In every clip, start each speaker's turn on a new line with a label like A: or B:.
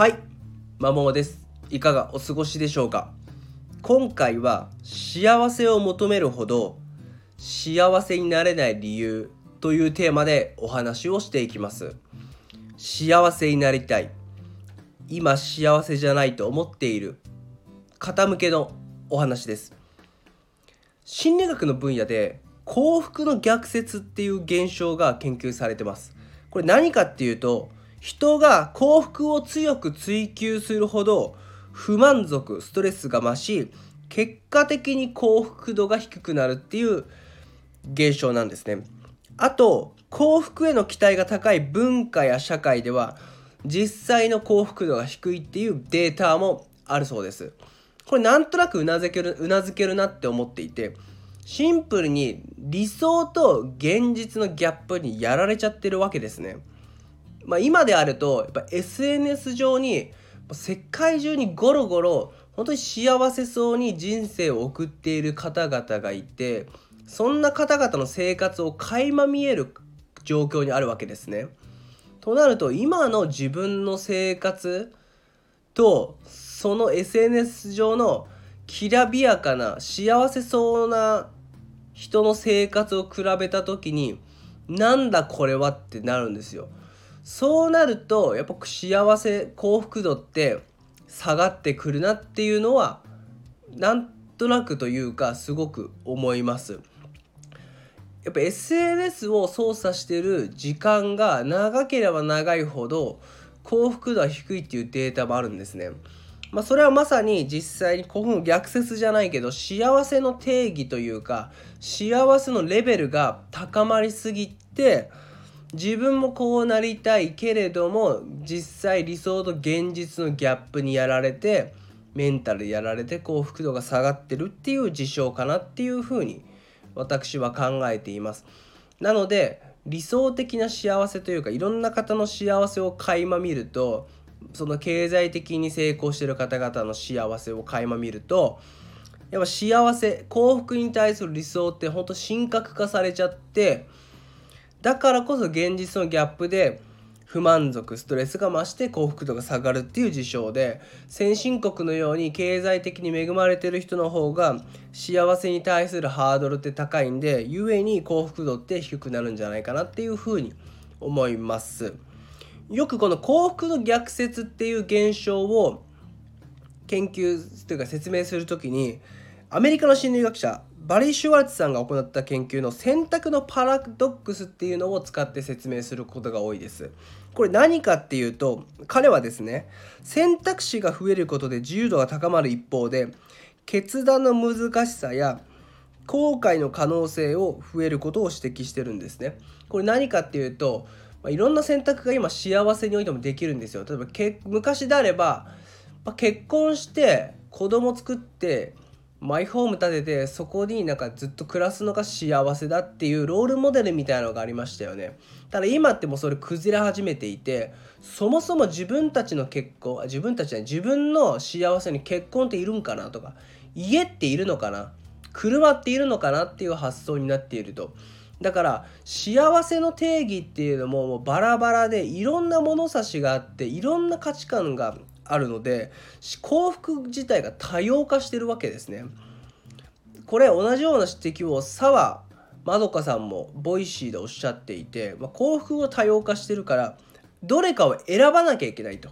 A: はい、まもです。いかがお過ごしでしょうか？今回は幸せを求めるほど幸せになれない理由というテーマでお話をしていきます。幸せになりたい。今幸せじゃないと思っている方向けのお話です。心理学の分野で幸福の逆説っていう現象が研究されてます。これ何かっていうと人が幸福を強く追求するほど不満足ストレスが増し結果的に幸福度が低くなるっていう現象なんですね。あと幸福への期待が高い文化や社会では実際の幸福度が低いっていうデータもあるそうです。これなんとなくうなずけるうなずけるなって思っていてシンプルに理想と現実のギャップにやられちゃってるわけですね。まあ、今であるとやっぱ SNS 上に世界中にゴロゴロ本当に幸せそうに人生を送っている方々がいてそんな方々の生活を垣間見える状況にあるわけですね。となると今の自分の生活とその SNS 上のきらびやかな幸せそうな人の生活を比べた時になんだこれはってなるんですよ。そうなるとやっぱ幸せ幸福度って下がってくるなっていうのはなんとなくというかすごく思います。やっぱ SNS を操作してる時間が長ければ長いほど幸福度は低いっていうデータもあるんですね。まあ、それはまさに実際にこの逆説じゃないけど幸せの定義というか幸せのレベルが高まりすぎて自分もこうなりたいけれども実際理想と現実のギャップにやられてメンタルやられて幸福度が下がってるっていう事象かなっていうふうに私は考えています。なので理想的な幸せというかいろんな方の幸せを垣間見るとその経済的に成功してる方々の幸せを垣間見るとやっぱ幸せ幸福に対する理想ってほんと神格化されちゃってだからこそ現実のギャップで不満足ストレスが増して幸福度が下がるっていう事象で先進国のように経済的に恵まれてる人の方が幸せに対するハードルって高いんで故に幸福度って低くなるんじゃないかなっていうふうに思います。よくこの幸福の逆説っていう現象を研究というか説明する時にアメリカの心理学者バリー・シュワルツさんが行った研究の選択のパラドックスっていうのを使って説明することが多いです。これ何かっていうと彼はですね選択肢が増えることで自由度が高まる一方で決断の難しさや後悔の可能性を増えることを指摘してるんですね。これ何かっていうと、まあ、いろんな選択が今幸せにおいてもできるんですよ。例えばけ昔であれば、まあ、結婚して子供作ってマイホーム建ててそこになんかずっと暮らすのが幸せだっていうロールモデルみたいなのがありましたよね。ただ今ってもうそれ崩れ始めていてそもそも自分たちの結婚自分たちは自分の幸せに結婚っているんかなとか家っているのかな車っているのかなっていう発想になっていると。だから幸せの定義っていうのももうバラバラでいろんな物差しがあっていろんな価値観があるので幸福自体が多様化してるわけですね。これ同じような指摘を澤まどかさんも Voicy でおっしゃっていて、まあ、幸福を多様化してるからどれかを選ばなきゃいけないと。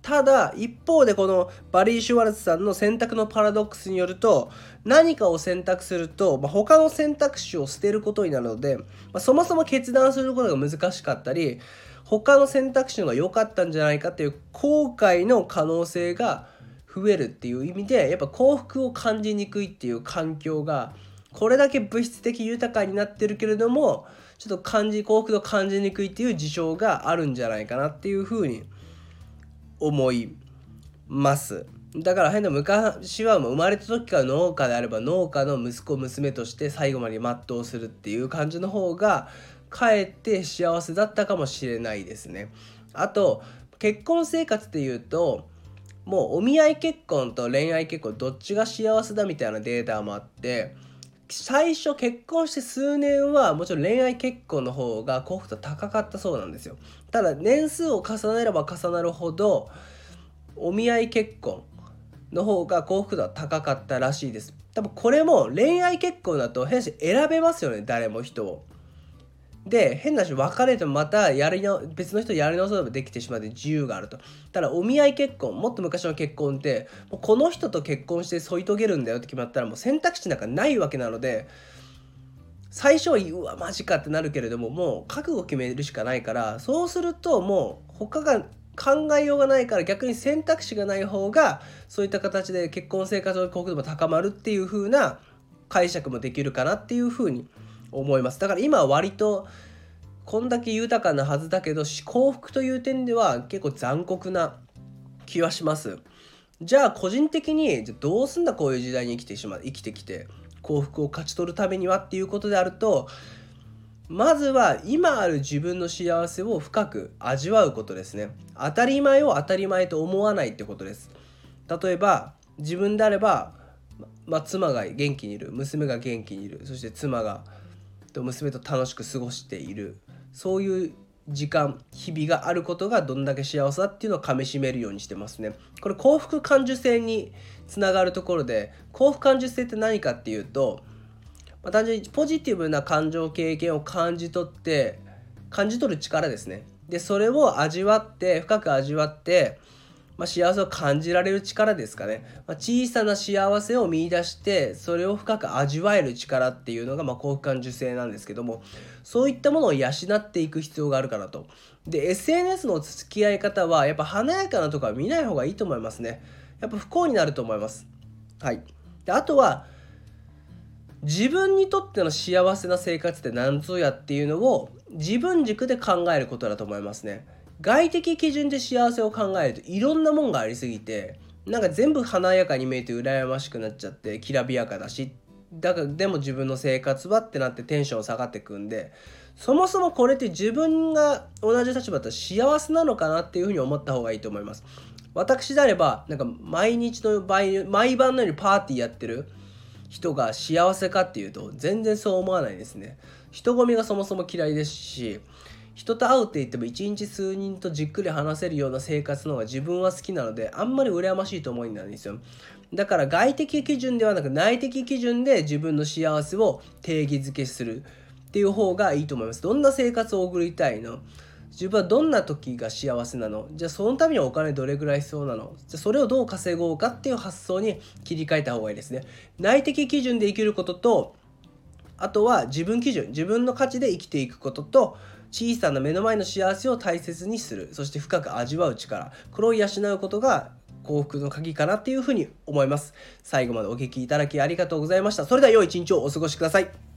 A: ただ一方でこのバリー・シュワルツさんの選択のパラドックスによると何かを選択すると、まあ、他の選択肢を捨てることになるので、まあ、そもそも決断することが難しかったり他の選択肢の方が良かったんじゃないかっていう後悔の可能性が増えるっていう意味でやっぱ幸福を感じにくいっていう環境がこれだけ物質的豊かになってるけれどもちょっと感じ幸福度感じにくいっていう事象があるんじゃないかなっていうふうに思います。だから変な昔はもう生まれた時から農家であれば農家の息子娘として最後まで全うするっていう感じの方がかえって幸せだったかもしれないですね。あと結婚生活っていうともうお見合い結婚と恋愛結婚どっちが幸せだみたいなデータもあって最初結婚して数年はもちろん恋愛結婚の方が幸福度高かったそうなんですよ。ただ年数を重ねれば重なるほどお見合い結婚の方が幸福度は高かったらしいです。多分これも恋愛結婚だと変し選べますよね誰も人を。で変な話別れてもまたやりな別の人やり直そうとできてしまって自由があると。ただお見合い結婚もっと昔の結婚ってもうこの人と結婚して添い遂げるんだよって決まったらもう選択肢なんかないわけなので最初はうわマジかってなるけれどももう覚悟決めるしかないからそうするともう他が考えようがないから逆に選択肢がない方がそういった形で結婚生活の幸福度も高まるっていう風な解釈もできるかなっていう風に思います。だから今は割とこんだけ豊かなはずだけど幸福という点では結構残酷な気はします。じゃあ個人的にどうすんだこういう時代に生きてしまう生きてきて幸福を勝ち取るためにはっていうことであるとまずは今ある自分の幸せを深く味わうことですね。当たり前を当たり前と思わないってことです。例えば自分であれば、ま、妻が元気にいる娘が元気にいるそして妻が娘と楽しく過ごしている。そういう時間日々があることがどんだけ幸せだっていうのをかみしめるようにしてますね。これ幸福感受性につながるところで幸福感受性って何かっていうと、まあ、単純にポジティブな感情経験を感じ取って感じ取る力ですね。でそれを味わって深く味わってまあ、幸せを感じられる力ですかね、まあ、小さな幸せを見出してそれを深く味わえる力っていうのがま幸福感受性なんですけどもそういったものを養っていく必要があるかなと。で SNS の付き合い方はやっぱ華やかなとこは見ない方がいいと思いますね。やっぱ不幸になると思います。はい。であとは自分にとっての幸せな生活って何ぞやっていうのを自分軸で考えることだと思いますね。外的基準で幸せを考えるといろんなもんがありすぎてなんか全部華やかに見えて羨ましくなっちゃってきらびやかだしだからでも自分の生活はってなってテンション下がってくんでそもそもこれって自分が同じ立場だったら幸せなのかなっていうふうに思った方がいいと思います。私であればなんか毎日の毎毎晩のようにパーティーやってる人が幸せかっていうと全然そう思わないですね。人混みがそもそも嫌いですし人と会うって言っても一日数人とじっくり話せるような生活の方が自分は好きなのであんまり羨ましいと思いなんですよ。だから外的基準ではなく内的基準で自分の幸せを定義づけするっていう方がいいと思います。どんな生活を送りたいの？自分はどんな時が幸せなの？じゃあそのためにお金どれぐらい必要なの？じゃあそれをどう稼ごうかっていう発想に切り替えた方がいいですね。内的基準で生きることとあとは自分基準自分の価値で生きていくことと小さな目の前の幸せを大切にする。そして深く味わう力。これを養うことが幸福の鍵かなっていうふうに思います。最後までお聴きいただきありがとうございました。それでは良い一日をお過ごしください。